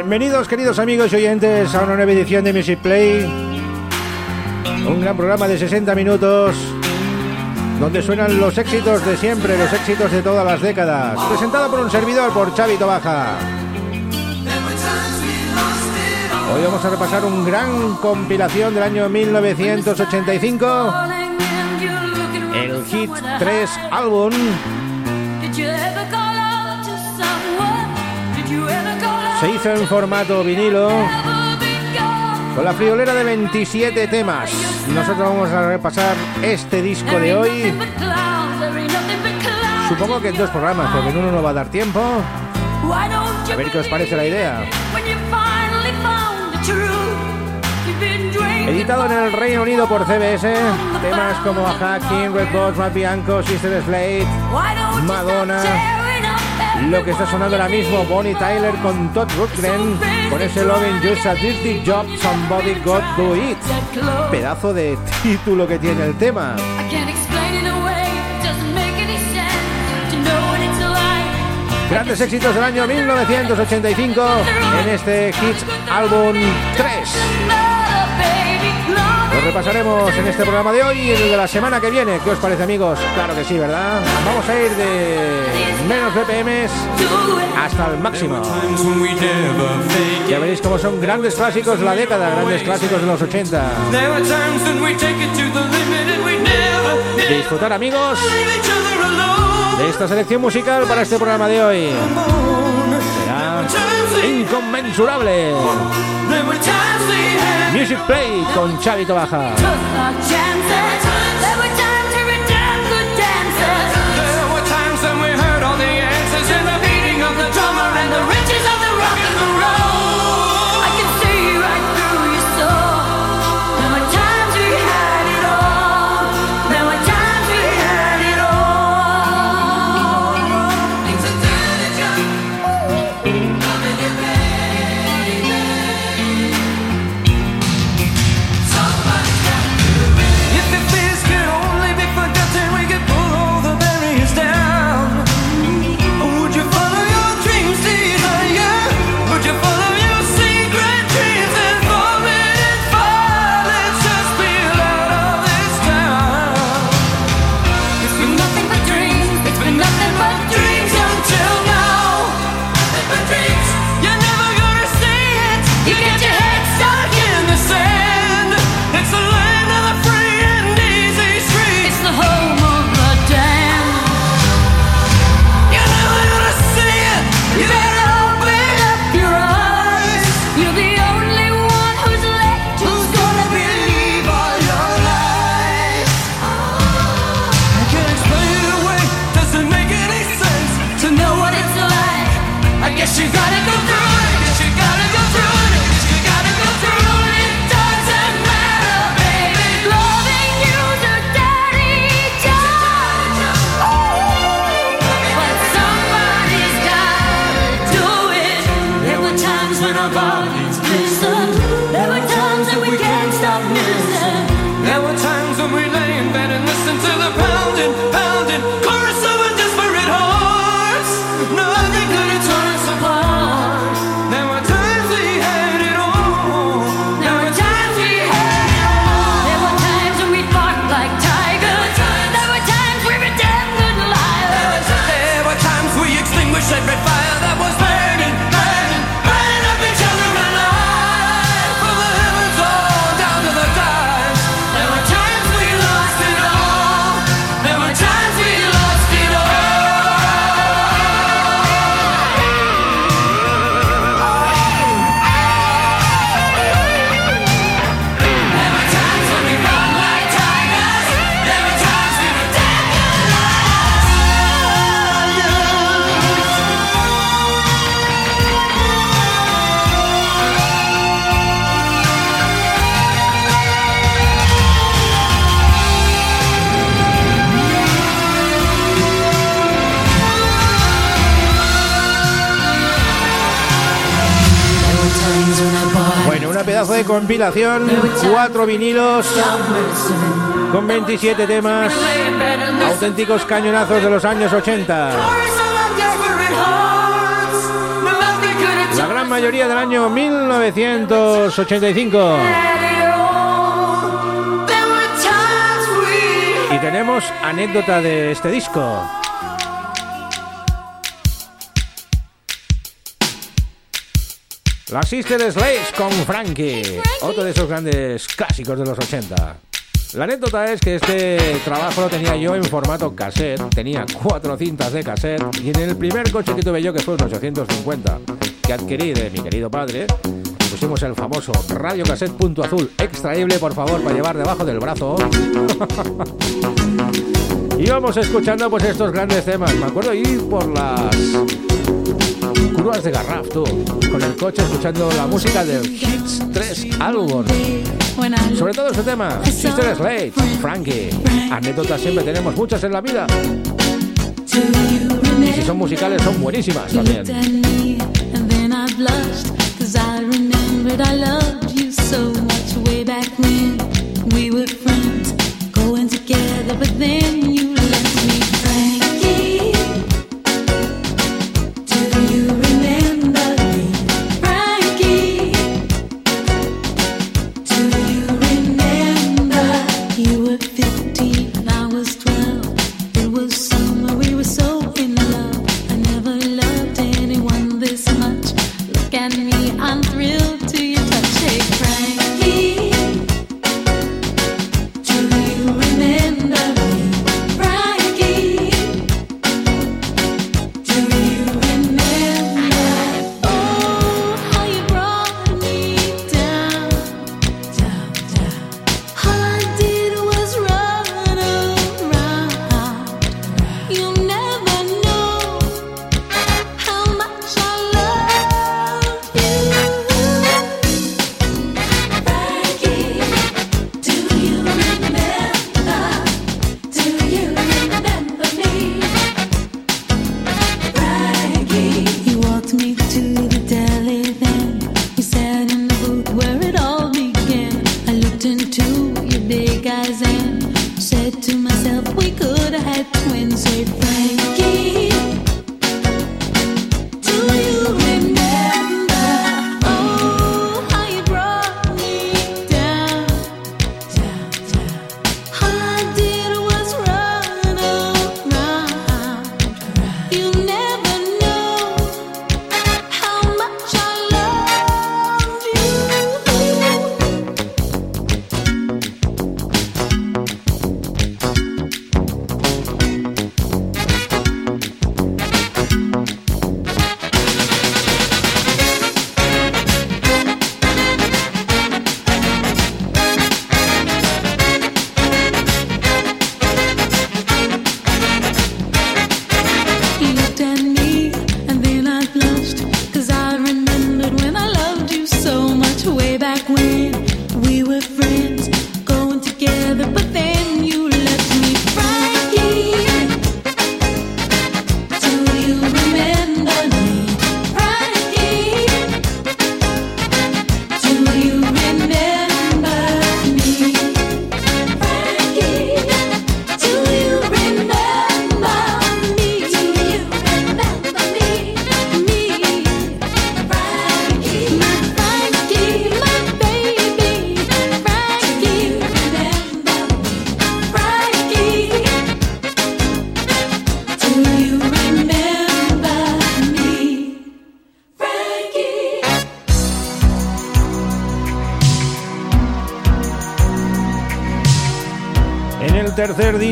Bienvenidos queridos amigos y oyentes a una nueva edición de Music Play. Un gran programa de 60 minutos donde suenan los éxitos de siempre, los éxitos de todas las décadas. Presentado por un servidor, por Chavito Baja. Hoy vamos a repasar un gran compilación del año 1985. El Hit 3 álbum se hizo en formato vinilo con la friolera de 27 temas. Nosotros vamos a repasar este disco de hoy. Supongo que en dos programas, porque en uno no va a dar tiempo. A ver qué os parece la idea. Editado en el Reino Unido por CBS, temas como Hacking, Red Box, Matt Bianco, Sister Slate, Madonna, lo que está sonando ahora mismo, Bonnie Tyler con Todd Rundgren, con ese Loving Just a Dirty Job, Somebody Got Do It. Pedazo de título que tiene el tema. Grandes éxitos del año 1985 en este Hits Album 3. Repasaremos en este programa de hoy y el de la semana que viene. ¿Qué os parece, amigos? Claro que sí, ¿verdad? Vamos a ir de menos BPMs hasta el máximo. Ya veréis cómo son grandes clásicos de la década, grandes clásicos de los 80. Disfrutar, amigos, de esta selección musical para este programa de hoy. Inconmensurable. Music Play con Chavito Baja. Pedazo de compilación, cuatro vinilos con 27 temas, auténticos cañonazos de los años 80. La gran mayoría del año 1985. Y tenemos anécdota de este disco. La Sister Slaves con Frankie, otro de esos grandes clásicos de los 80. La anécdota es que este trabajo lo tenía yo en formato cassette, tenía cuatro cintas de cassette y en el primer coche que tuve yo, que fue un 850, que adquirí de mi querido padre, pusimos el famoso radio cassette punto azul, extraíble por favor para llevar debajo del brazo. y vamos escuchando pues estos grandes temas. Me acuerdo ir por las curvas de Garraf, tú, con el coche escuchando la música del Hits 3 álbum. Sobre todo este tema, Sister Slade, Frankie. Anécdotas siempre tenemos muchas en la vida. Y si son musicales, son buenísimas también.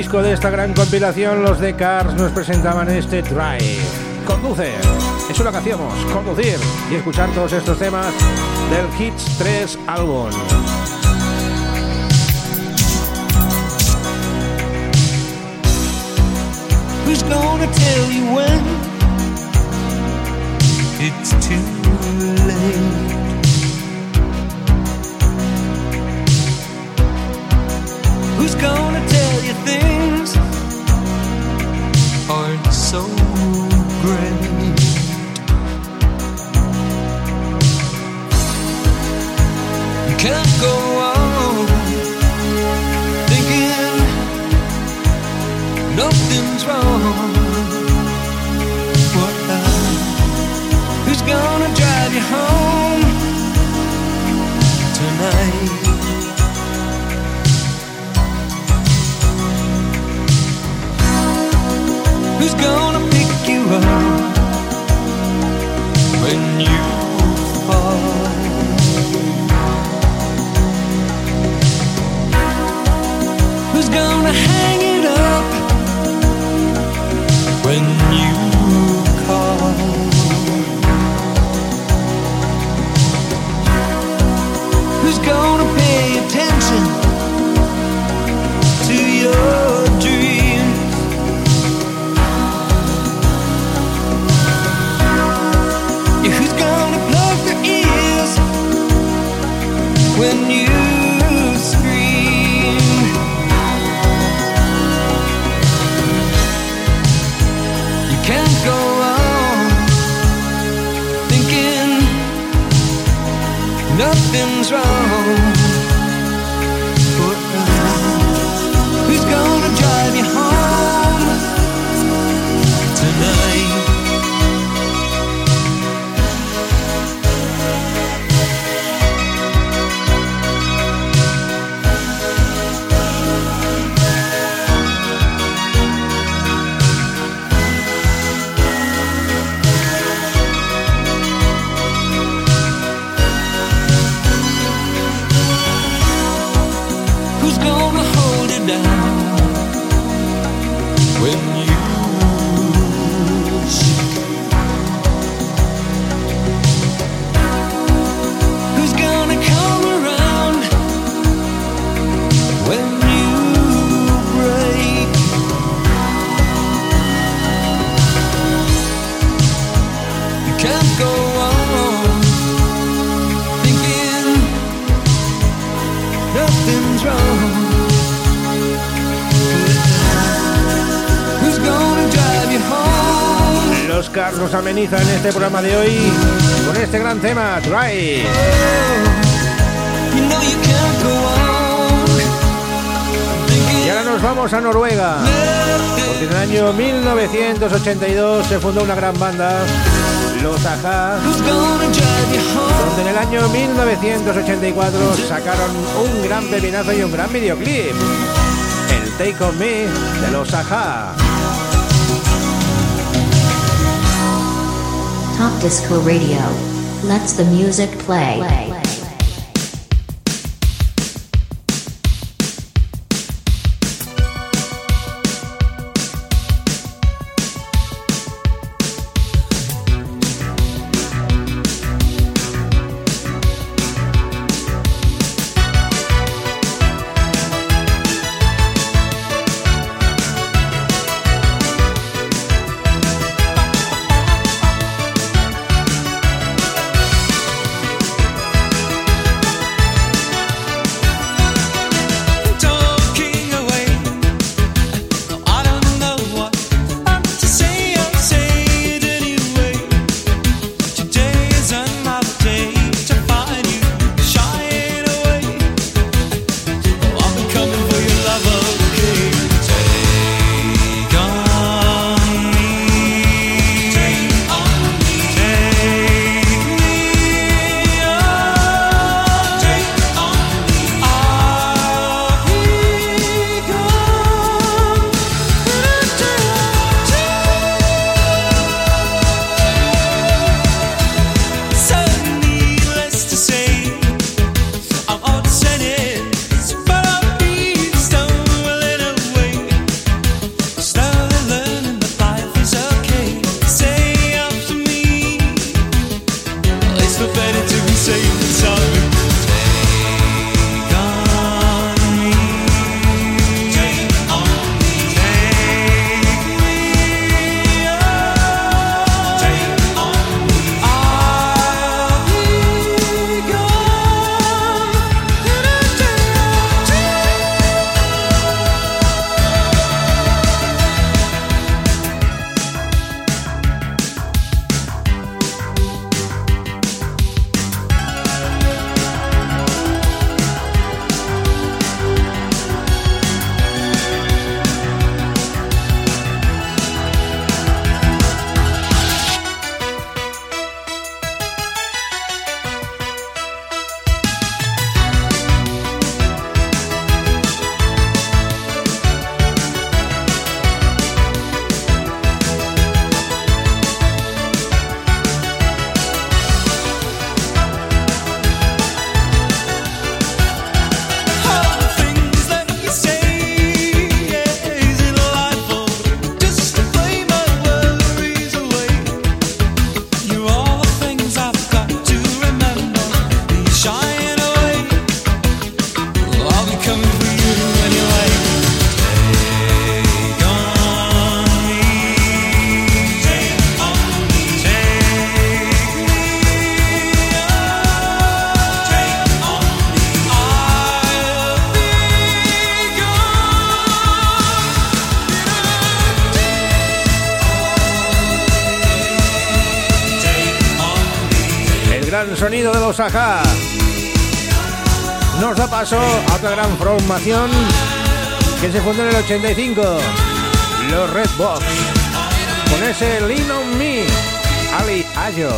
Disco de esta gran compilación, los de Cars nos presentaban este Drive. Conduce, es lo que hacíamos, conducir y escuchar todos estos temas del Hits 3 álbum. Who's gonna tell you when it's too late? Who's gonna you things aren't so great. You can't go on thinking nothing's wrong. What Who's gonna drive you home tonight? gonna pick you up when you fall. Who's gonna este programa de hoy con este gran tema, Try. Y ahora nos vamos a Noruega, porque en el año 1982 se fundó una gran banda, Los Aja, donde en el año 1984 sacaron un gran pepinazo y un gran videoclip, el Take On Me de Los Aja. Top Disco Radio. Let's the music play. Sonido de los Aja. Nos da paso a otra gran formación que se fundó en el 85, los Red Box, con ese Lean on Me, Ali Ayo.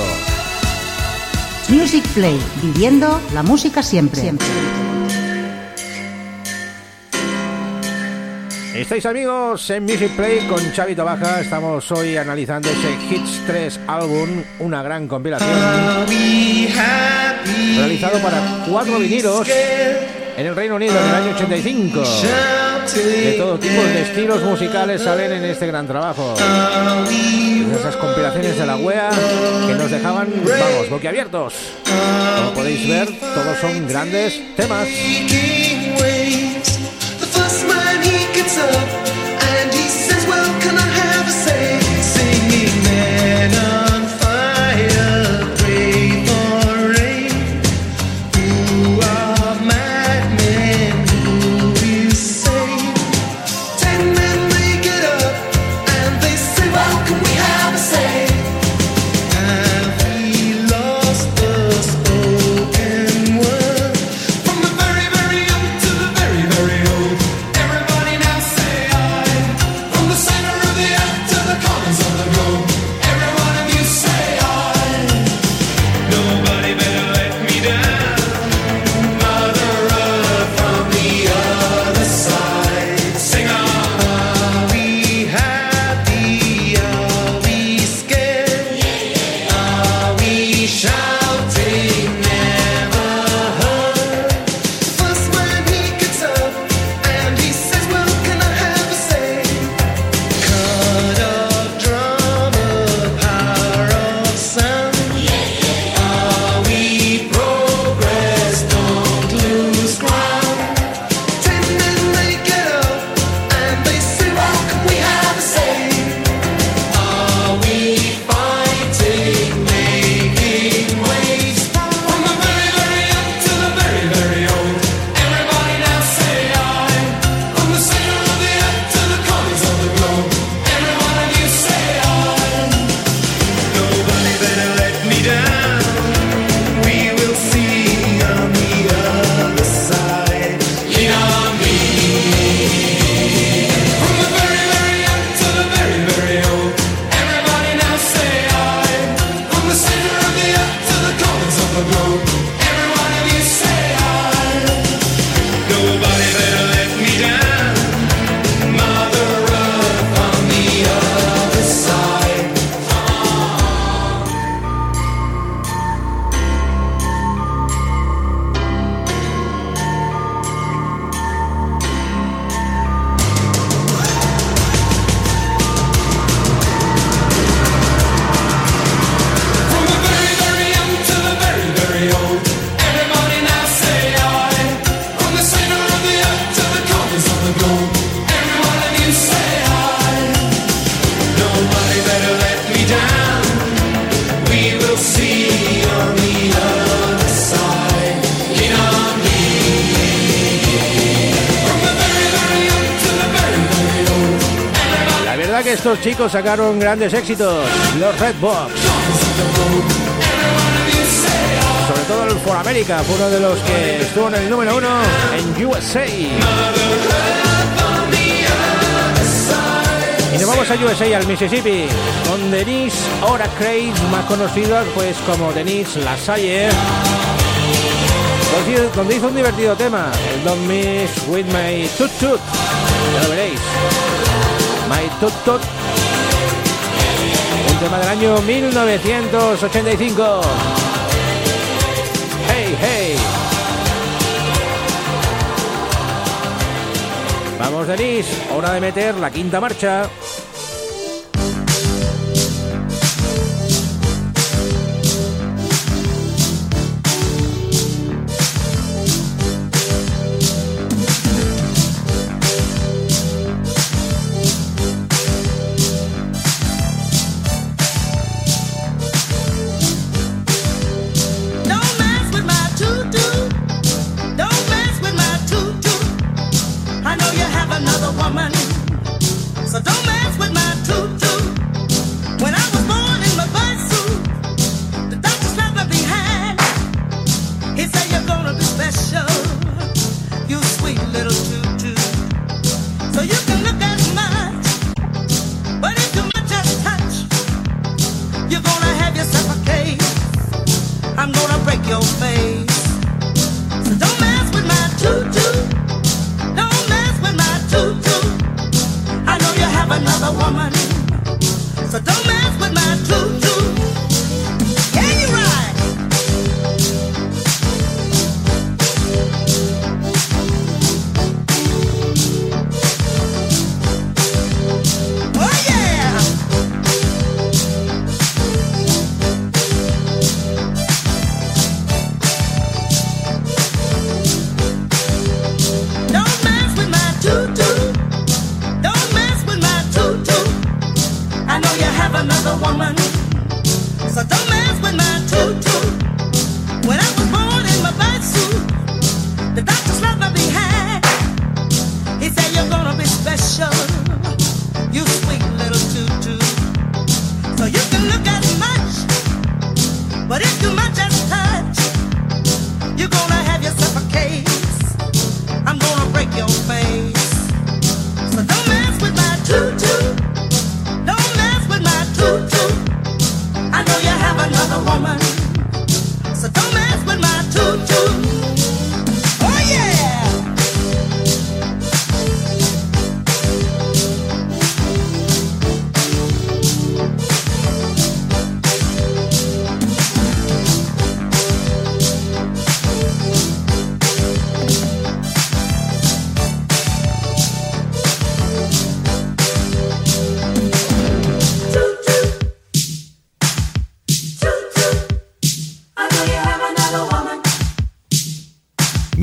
Music Play, viviendo la música siempre. siempre. Estáis amigos en Music Play con Chavito Baja. Estamos hoy analizando ese Hits 3 álbum, una gran compilación realizado para cuatro vinilos en el Reino Unido en el año 85. De todo tipo de estilos musicales salen en este gran trabajo. Esas compilaciones de la wea que nos dejaban, vamos, boquiabiertos. Como podéis ver, todos son grandes temas. it's up. Sacaron grandes éxitos, los Red Box. Sobre todo el For America, fue uno de los que estuvo en el número uno en USA. Y nos vamos a USA, al Mississippi, con Denise Ora Craig, más conocida pues como Denise Lasalle, donde hizo un divertido tema, el Don't Miss With My Tut Tut, ya lo veréis. My Tut Tut tema del año 1985. Hey, hey. Vamos, Denis, hora de meter la quinta marcha.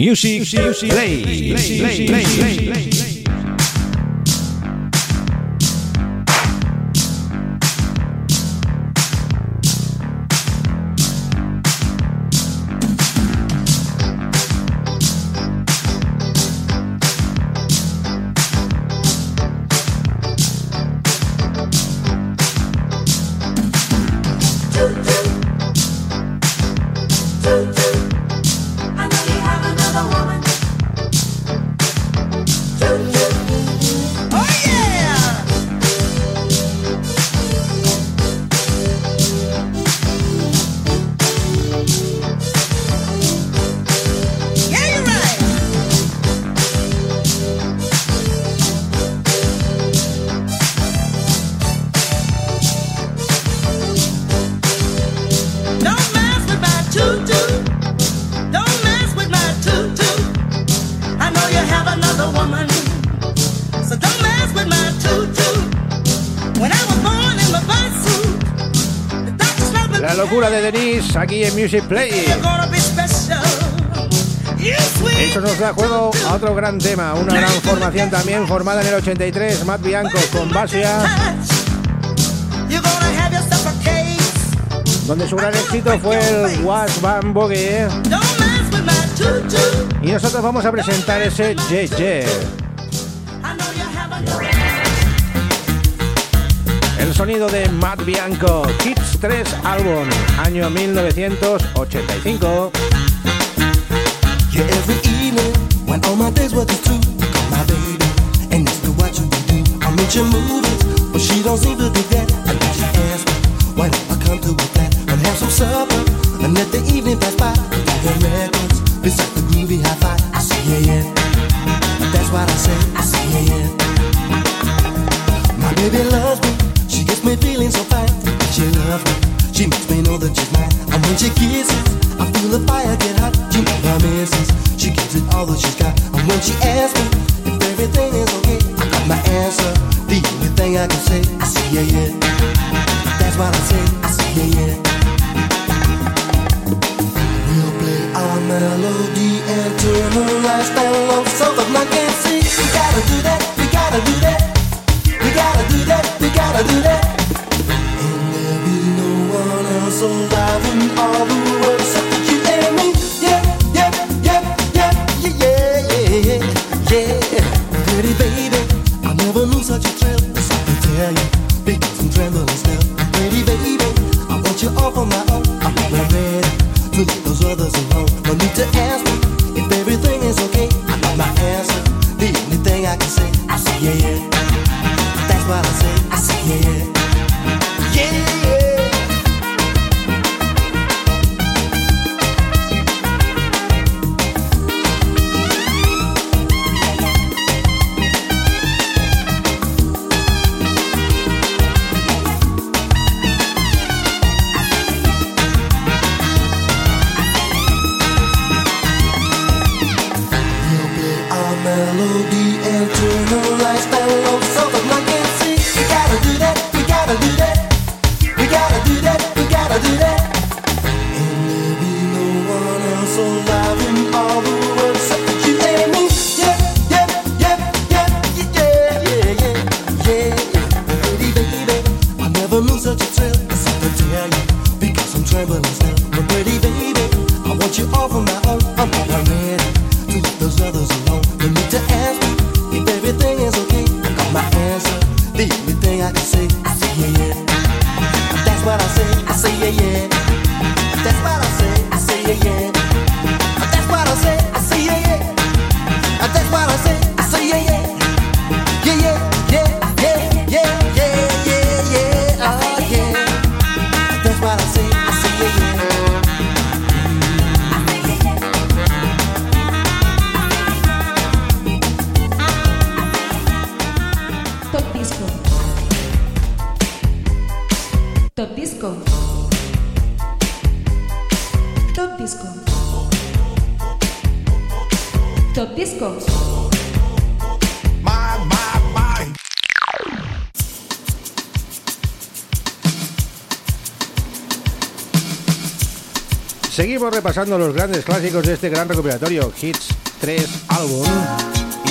Music, Play. Aquí en Music Play. Eso nos da juego a otro gran tema, una gran formación también formada en el 83, Matt Bianco con Basia. Donde su gran éxito fue el Was Van Boogie. Y nosotros vamos a presentar ese JJ. El sonido de Matt Bianco, Kids 3 álbum, año 1985. Yeah, every evening, when all my days were just true, my baby, and next to what you do, I mention movies, but she why don't I come to a and have some supper, the evening say, I say yeah yeah. That's what I say, I say yeah yeah. We'll play our melody and turn the lights down low so the night can see. We gotta do that, we gotta do that. We gotta do that, we gotta do that. And there'll be no one else alive in all the world yeah, yeah. Repasando los grandes clásicos de este gran recuperatorio Hits 3 álbum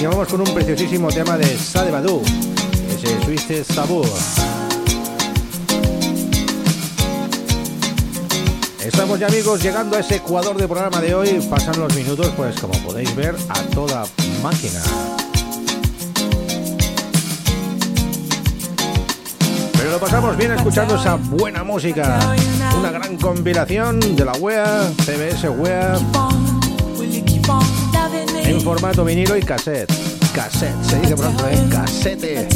y vamos con un preciosísimo tema de Sade ese Twisted Sabur. Estamos ya amigos llegando a ese ecuador de programa de hoy, pasan los minutos pues como podéis ver a toda máquina. Lo pasamos bien escuchando esa buena música una gran compilación de la web, CBS web, en formato vinilo y cassette. Cassette, se dice pronto, ¿eh? Cassette.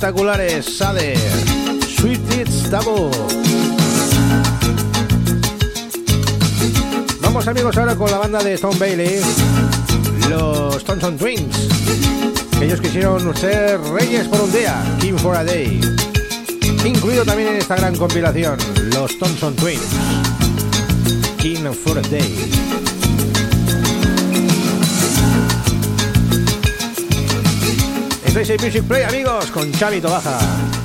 Espectaculares Sade, Sweet It's Double. Vamos amigos ahora con la banda de Stone Bailey, los Thompson Twins. Ellos quisieron ser reyes por un día, King for a Day. Incluido también en esta gran compilación, los Thompson Twins, King for a Day. Music Play amigos con Xavi Tobaja.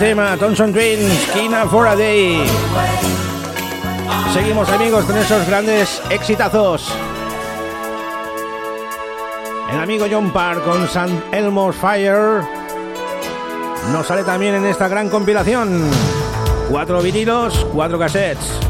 Tema, Thompson Twins, Kina for a Day. Seguimos amigos con esos grandes exitazos. El amigo John Parr con St. Elmo's Fire nos sale también en esta gran compilación. Cuatro vinilos, cuatro cassettes.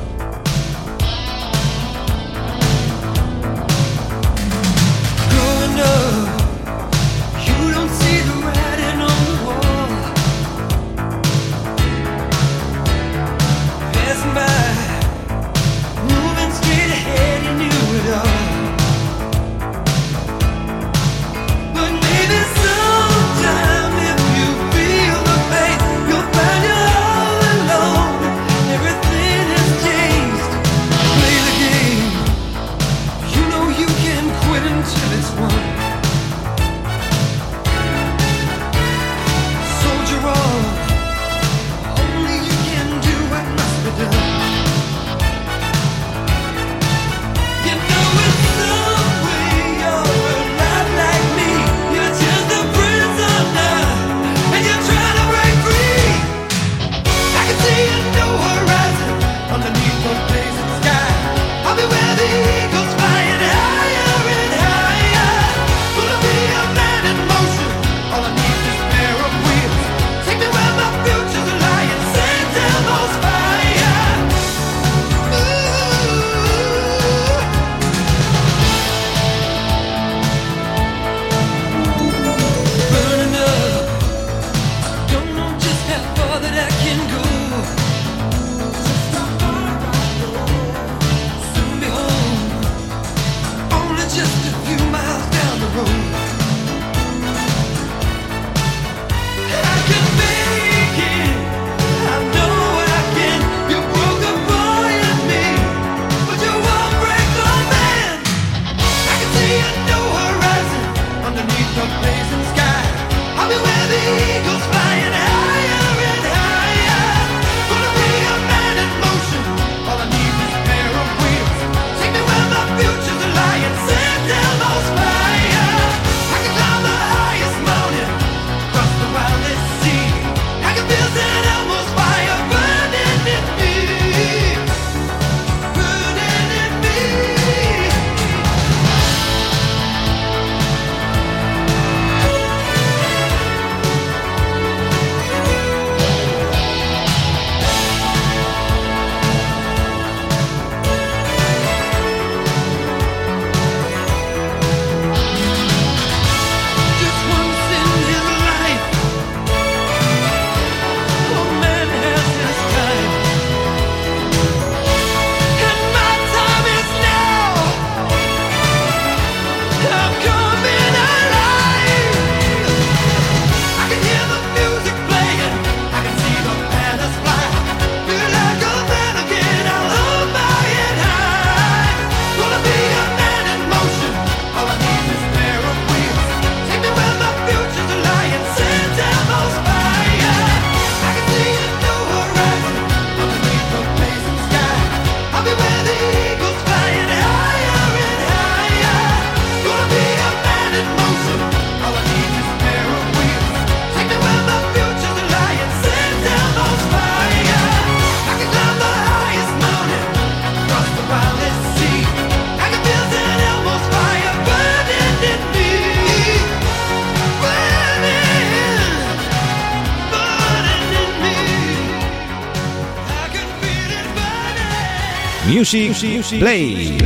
Music, Play.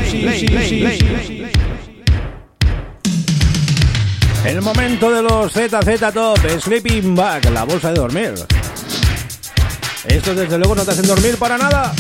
El momento de los ZZ Top, Sleeping Bag, la bolsa de dormir. Esto desde luego no te hacen dormir para nada.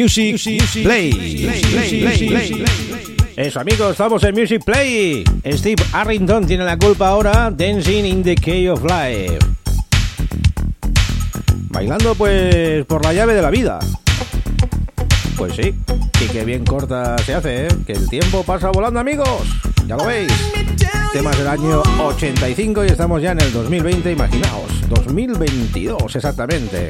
Music, Play. Eso amigos, estamos en Music Play. Steve Arrington tiene la culpa ahora, Dancing in the Key of Life. Bailando pues por la llave de la vida. Pues sí, y qué bien corta se hace, ¿eh? Que el tiempo pasa volando amigos. Ya lo veis. Temas del año 85 y estamos ya en el 2020, imaginaos. 2022 exactamente.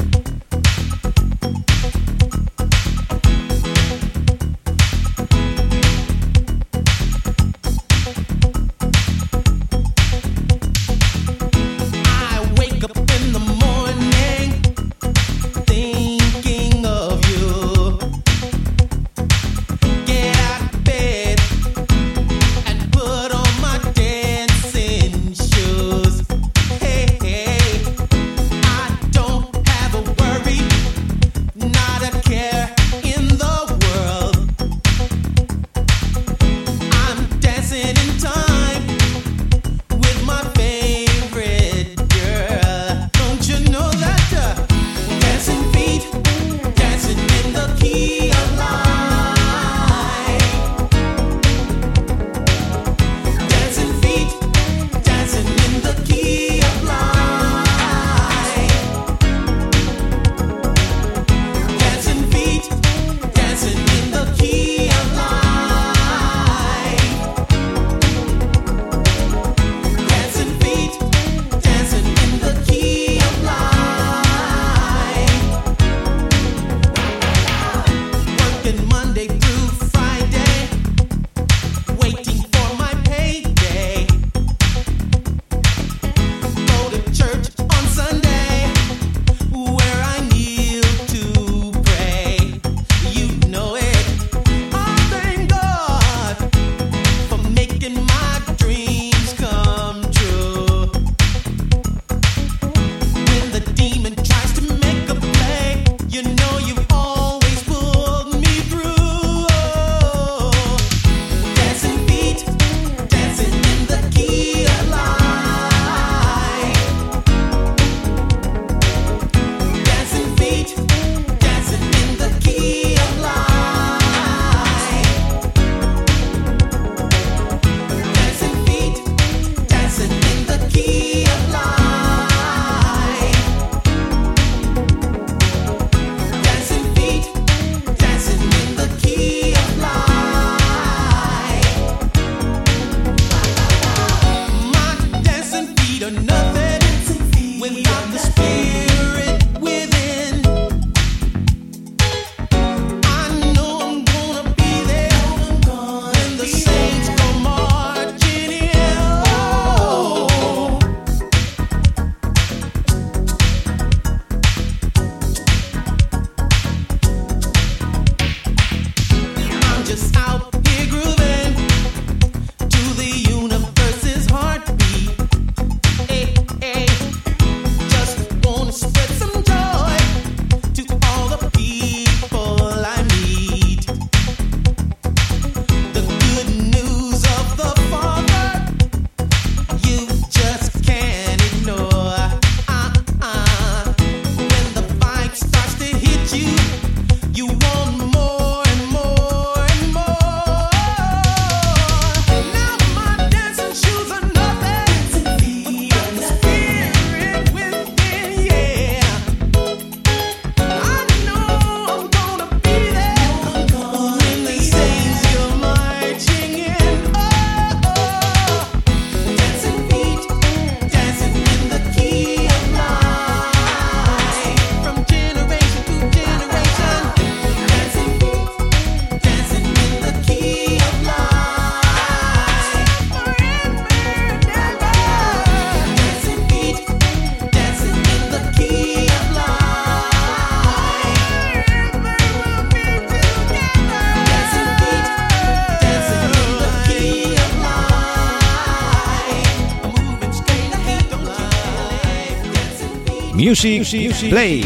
Music, Play.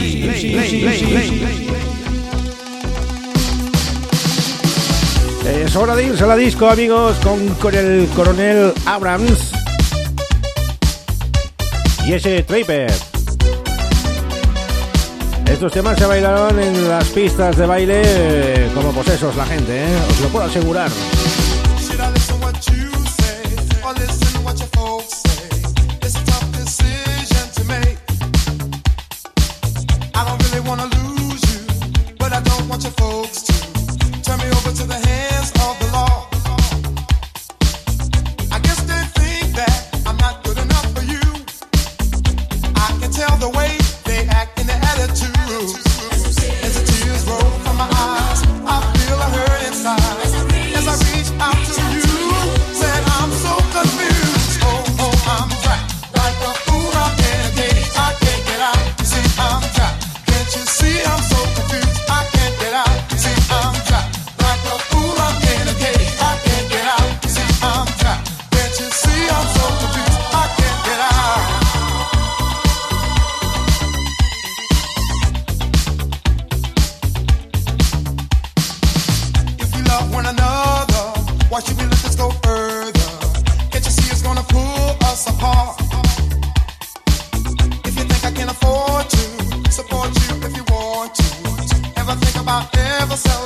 Es hora de irse a la disco, amigos, con, el coronel Abrams y ese Tripper. Estos temas se bailaron en las pistas de baile eh, como posesos la gente, ¿eh? os lo puedo asegurar. Why should we let this go further? Can't you see it's gonna pull us apart? If you think I can afford to support you if you want to, ever think about ever selling?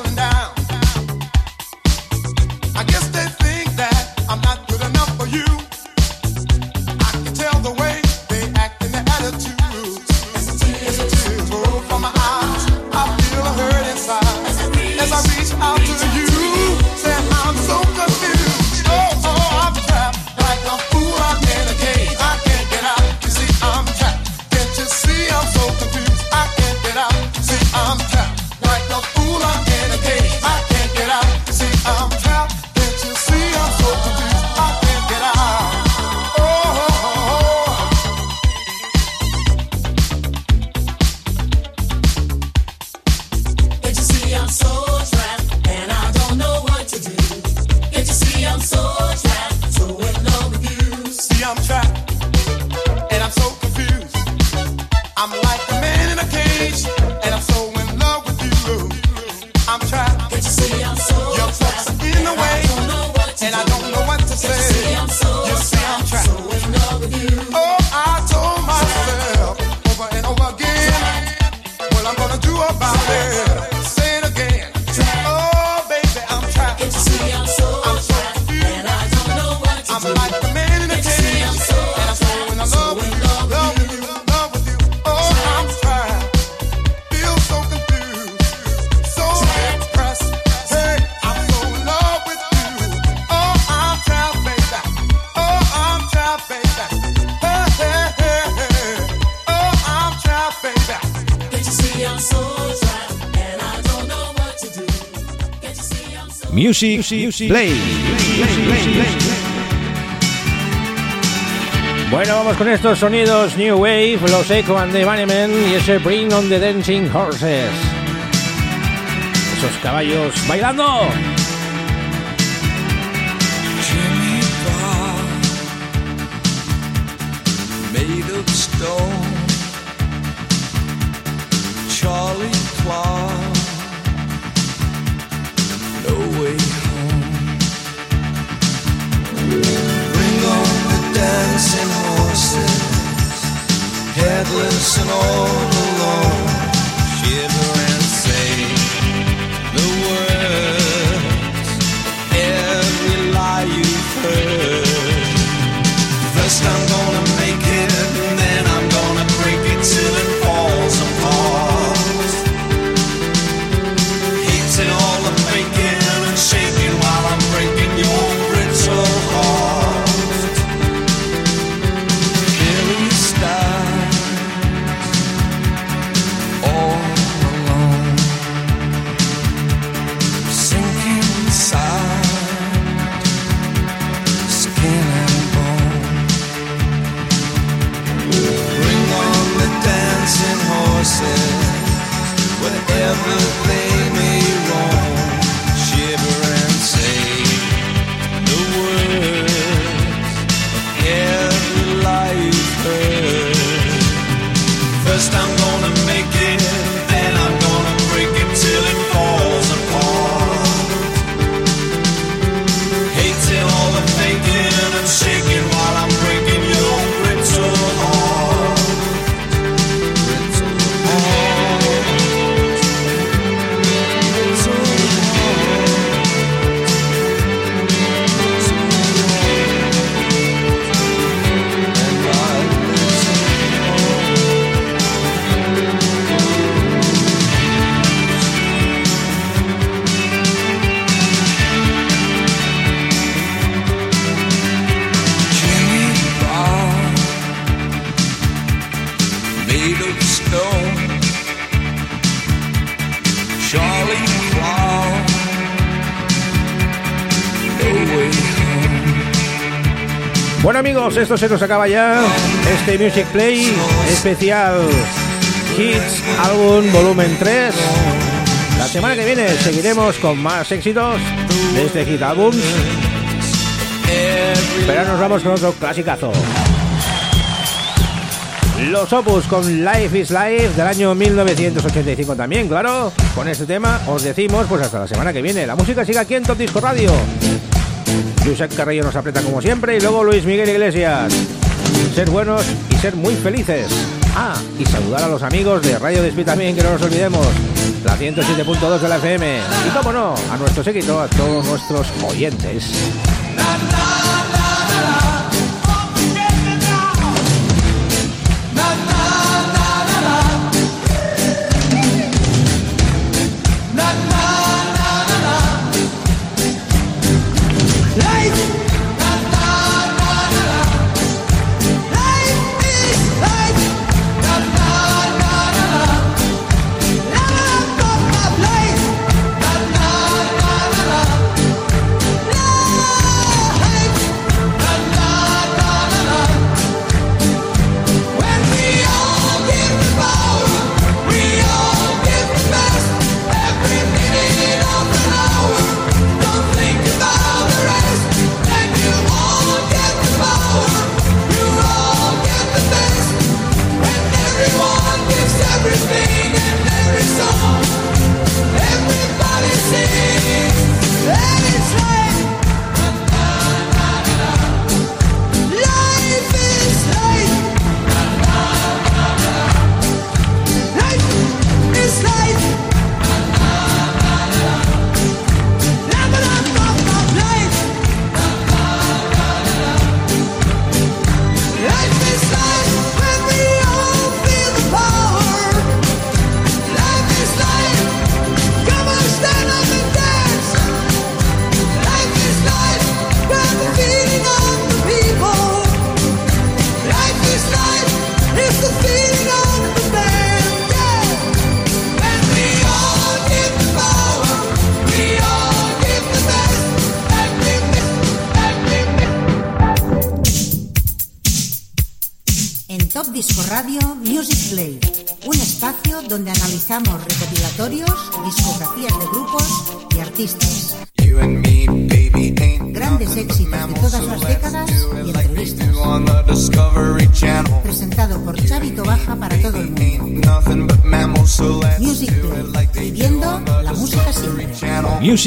Music, Play. Bueno, vamos con estos sonidos New Wave, los Echo and the Bunnymen y ese Bring on the Dancing Horses. Esos caballos bailando. Jimmy made of stone. Charlie Clark. way home. Bring on the dancing horses, headless and all alone. Shiver and say the words, every lie you've heard. First I'm esto se nos acaba ya. Este Music Play especial Hits Album Volumen 3. La semana que viene seguiremos con más éxitos de este Hit Album. Pero nos vamos con otro clasicazo. Los Opus con Life is Life del año 1985 también, claro. Con este tema os decimos pues hasta la semana que viene. La música sigue aquí en Top Disco Radio. Josep Carrillo nos aprieta como siempre y luego Luis Miguel Iglesias. Ser buenos y ser muy felices. Ah, y saludar a los amigos de Radio Despí también, que no nos olvidemos. La 107.2 de la FM. Y cómo no, a nuestro séquito, a todos nuestros oyentes.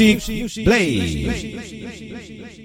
Music Play.